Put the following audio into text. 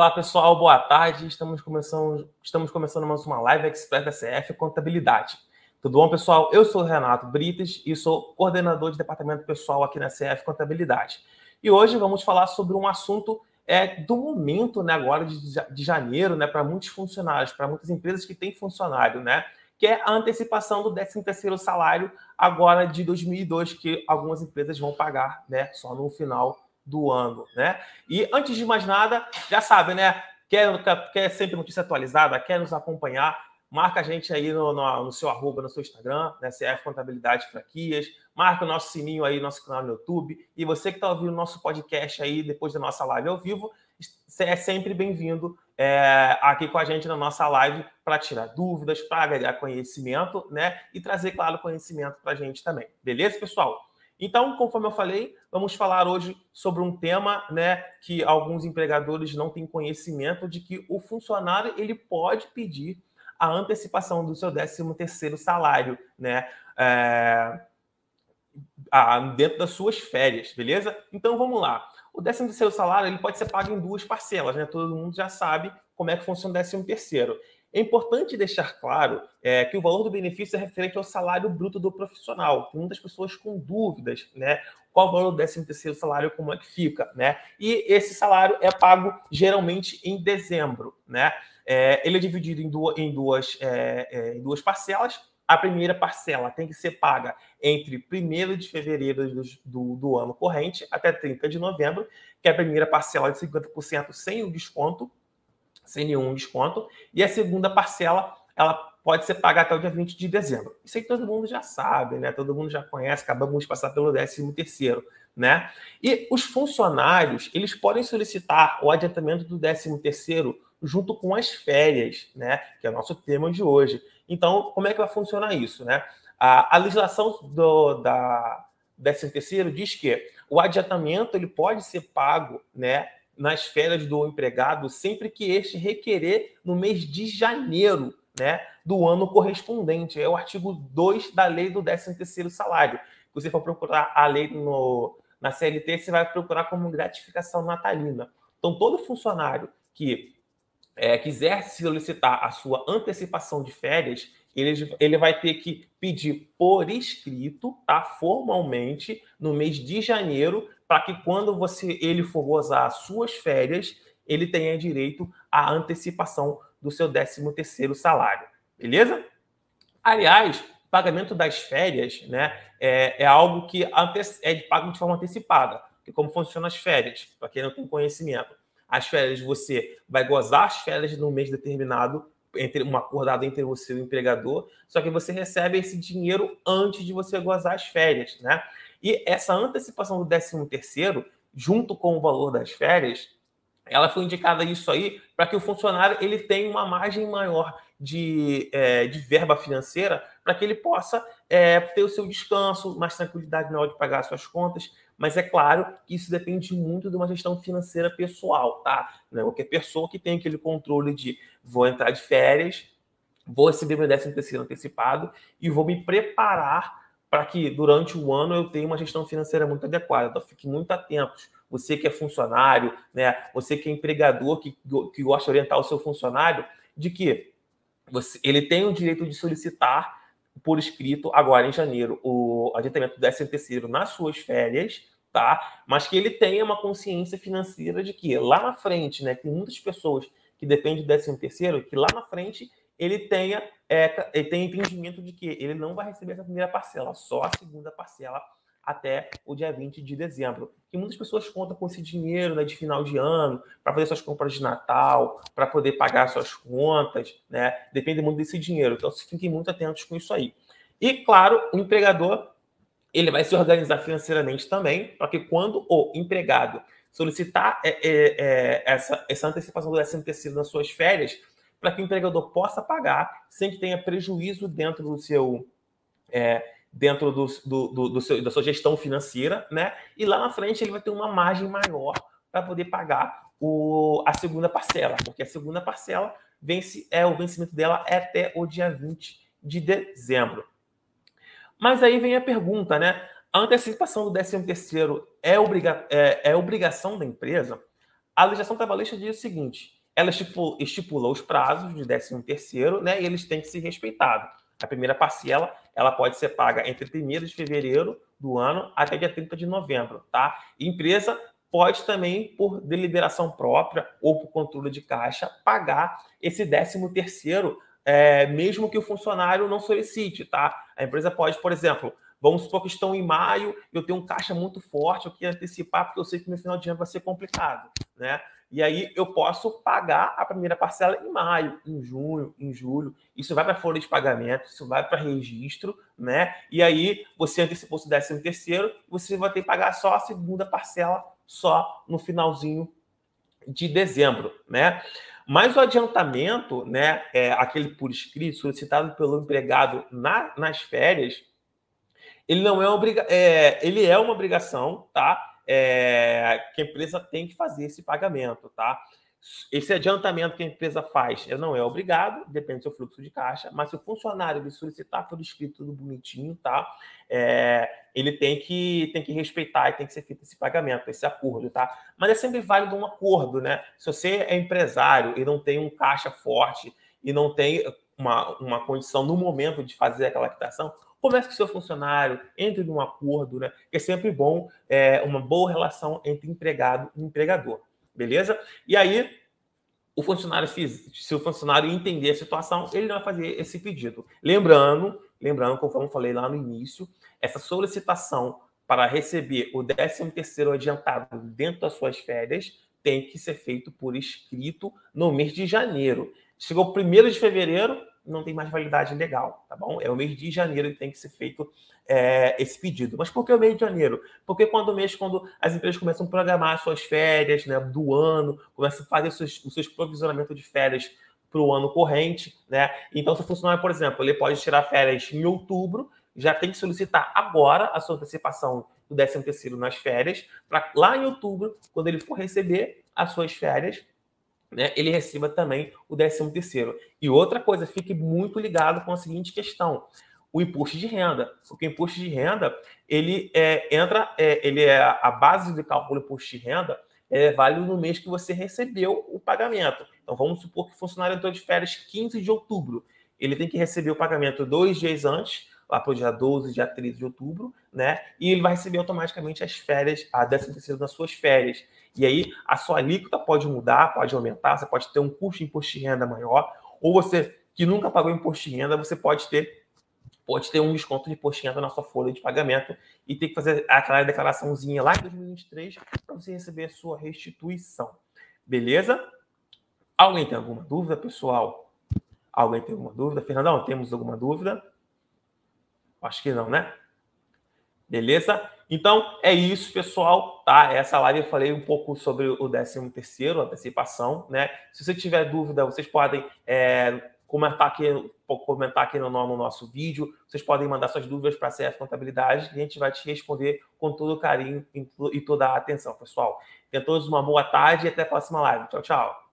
Olá pessoal, boa tarde. Estamos começando, estamos começando mais uma live expert da CF Contabilidade. Tudo bom, pessoal? Eu sou Renato Brites e sou coordenador de departamento pessoal aqui na CF Contabilidade. E hoje vamos falar sobre um assunto é, do momento, né, agora de, de janeiro, né, para muitos funcionários, para muitas empresas que têm funcionário, né, que é a antecipação do 13º salário agora de 2002, que algumas empresas vão pagar, né, só no final do ano, né? E antes de mais nada, já sabe, né? Quer, quer sempre notícia atualizada, quer nos acompanhar, marca a gente aí no, no, no, seu arroba, no seu Instagram, né? CF Contabilidade Franquias, marca o nosso sininho aí, nosso canal no YouTube. E você que está ouvindo o nosso podcast aí depois da nossa live ao vivo, é sempre bem-vindo é, aqui com a gente na nossa live para tirar dúvidas, para agregar conhecimento, né? E trazer, claro, conhecimento para a gente também. Beleza, pessoal? Então, conforme eu falei, vamos falar hoje sobre um tema, né, que alguns empregadores não têm conhecimento de que o funcionário ele pode pedir a antecipação do seu 13 terceiro salário, né, é, dentro das suas férias, beleza? Então, vamos lá. O 13 terceiro salário ele pode ser pago em duas parcelas, né? Todo mundo já sabe como é que funciona o 13 terceiro. É importante deixar claro é, que o valor do benefício é referente ao salário bruto do profissional. Tem muitas pessoas com dúvidas, né? Qual o valor do 13 terceiro salário, como é que fica, né? E esse salário é pago geralmente em dezembro, né? É, ele é dividido em duas, em duas, é, é em duas parcelas. A primeira parcela tem que ser paga entre 1 de fevereiro do, do, do ano corrente até 30 de novembro, que é a primeira parcela de 50% sem o desconto, sem nenhum desconto. E a segunda parcela, ela pode ser paga até o dia 20 de dezembro. Isso aí todo mundo já sabe, né? Todo mundo já conhece, acabamos de passar pelo 13 terceiro, né? E os funcionários, eles podem solicitar o adiantamento do 13 terceiro junto com as férias, né? Que é o nosso tema de hoje. Então, como é que vai funcionar isso, né? A, a legislação do, da 13 terceiro diz que o adiantamento ele pode ser pago, né? Nas férias do empregado sempre que este requerer no mês de janeiro né, do ano correspondente. É o artigo 2 da lei do 13º salário. Se você for procurar a lei no, na CLT, você vai procurar como gratificação natalina. Então, todo funcionário que é, quiser solicitar a sua antecipação de férias, ele, ele vai ter que pedir por escrito, tá? formalmente, no mês de janeiro, para que quando você ele for gozar as suas férias, ele tenha direito à antecipação do seu 13 terceiro salário. Beleza? Aliás, pagamento das férias né, é, é algo que é pago de forma antecipada. E como funcionam as férias, para quem não tem conhecimento. As férias, você vai gozar as férias no mês determinado, entre uma acordada entre você e o empregador, só que você recebe esse dinheiro antes de você gozar as férias, né? E essa antecipação do 13 terceiro, junto com o valor das férias, ela foi indicada isso aí para que o funcionário ele tenha uma margem maior de, é, de verba financeira para que ele possa é, ter o seu descanso, mais tranquilidade na hora de pagar as suas contas. Mas é claro que isso depende muito de uma gestão financeira pessoal, tá? Não é qualquer pessoa que tem aquele controle de vou entrar de férias, vou receber meu décimo terceiro antecipado e vou me preparar para que durante o ano eu tenha uma gestão financeira muito adequada. Então, fique muito atentos. Você que é funcionário, né? você que é empregador, que, que gosta de orientar o seu funcionário, de que você, ele tem o direito de solicitar por escrito, agora em janeiro, o adiantamento do 13 terceiro nas suas férias, tá? Mas que ele tenha uma consciência financeira de que lá na frente, né, tem muitas pessoas que dependem do 13 terceiro, que lá na frente ele tenha é, ele tem entendimento de que ele não vai receber essa primeira parcela, só a segunda parcela até o dia 20 de dezembro. E muitas pessoas contam com esse dinheiro né, de final de ano para fazer suas compras de Natal, para poder pagar suas contas, né? Depende muito desse dinheiro. Então, fiquem muito atentos com isso aí. E, claro, o empregador ele vai se organizar financeiramente também, para que quando o empregado solicitar é, é, é, essa, essa antecipação do 13 terceiro nas suas férias, para que o empregador possa pagar sem que tenha prejuízo dentro do seu é, dentro do, do, do, do, seu, da sua gestão financeira, né? E lá na frente ele vai ter uma margem maior para poder pagar o, a segunda parcela, porque a segunda parcela vence é o vencimento dela é até o dia 20 de dezembro. Mas aí vem a pergunta, né? A antecipação do 13 terceiro é, obriga é, é obrigação da empresa? A legislação trabalhista diz o seguinte: ela estipula, os prazos de 13 terceiro, né? E eles têm que ser respeitados. A primeira parcela, ela pode ser paga entre 1 de fevereiro do ano até dia 30 de novembro, tá? empresa pode também, por deliberação própria ou por controle de caixa, pagar esse 13 terceiro, é, mesmo que o funcionário não solicite, tá? A empresa pode, por exemplo, vamos supor que estão em maio, eu tenho um caixa muito forte, eu quero antecipar porque eu sei que no final de ano vai ser complicado, né? E aí eu posso pagar a primeira parcela em maio, em junho, em julho. Isso vai para folha de pagamento, isso vai para registro, né? E aí você antecipou o décimo terceiro, você vai ter que pagar só a segunda parcela só no finalzinho de dezembro, né? Mas o adiantamento, né, é aquele por escrito solicitado pelo empregado na, nas férias, ele não é, obriga é, ele é uma obrigação, tá? É, que a empresa tem que fazer esse pagamento, tá? Esse adiantamento que a empresa faz, não é obrigado, depende do seu fluxo de caixa, mas se o funcionário ele solicitar por escrito tudo bonitinho, tá? É, ele tem que, tem que respeitar e tem que ser feito esse pagamento, esse acordo, tá? Mas é sempre válido um acordo, né? Se você é empresário e não tem um caixa forte e não tem uma, uma condição no momento de fazer aquela quitação, comece com seu funcionário, entre num acordo, né? É sempre bom é, uma boa relação entre empregado e empregador. Beleza? E aí, o funcionário, se o funcionário entender a situação, ele vai fazer esse pedido. Lembrando, lembrando, conforme eu falei lá no início, essa solicitação para receber o 13º adiantado dentro das suas férias tem que ser feito por escrito no mês de janeiro. Chegou 1 de fevereiro, não tem mais validade legal, tá bom? É o mês de janeiro que tem que ser feito é, esse pedido. Mas por que o mês de janeiro? Porque quando o mês, quando as empresas começam a programar suas férias né, do ano, começam a fazer os seus, os seus provisionamentos de férias para o ano corrente, né? Então, se o funcionário, por exemplo, ele pode tirar férias em outubro, já tem que solicitar agora a sua antecipação do 13 terceiro nas férias, para lá em outubro, quando ele for receber as suas férias, né, ele receba também o 13 terceiro. E outra coisa, fique muito ligado com a seguinte questão: o imposto de renda, porque o imposto de renda ele é, entra, é, ele é a base de cálculo do imposto de renda é válido no mês que você recebeu o pagamento. Então vamos supor que o funcionário entrou de férias 15 de outubro, ele tem que receber o pagamento dois dias antes, lá para o dia 12, dia 13 de outubro, né? E ele vai receber automaticamente as férias, a 13 terceira das suas férias. E aí a sua alíquota pode mudar, pode aumentar, você pode ter um custo de imposto de renda maior, ou você que nunca pagou imposto de renda, você pode ter pode ter um desconto de imposto de renda na sua folha de pagamento e ter que fazer aquela declaraçãozinha lá em 2023 para você receber a sua restituição. Beleza? Alguém tem alguma dúvida, pessoal? Alguém tem alguma dúvida? Fernandão, temos alguma dúvida? Acho que não, né? Beleza? Então, é isso, pessoal, tá? Essa live eu falei um pouco sobre o 13 terceiro, antecipação, né? Se você tiver dúvida, vocês podem é, comentar aqui, comentar aqui no, no, nosso vídeo, vocês podem mandar suas dúvidas para a CF Contabilidade e a gente vai te responder com todo o carinho e toda a atenção, pessoal. Tenham todos uma boa tarde e até a próxima live. Tchau, tchau.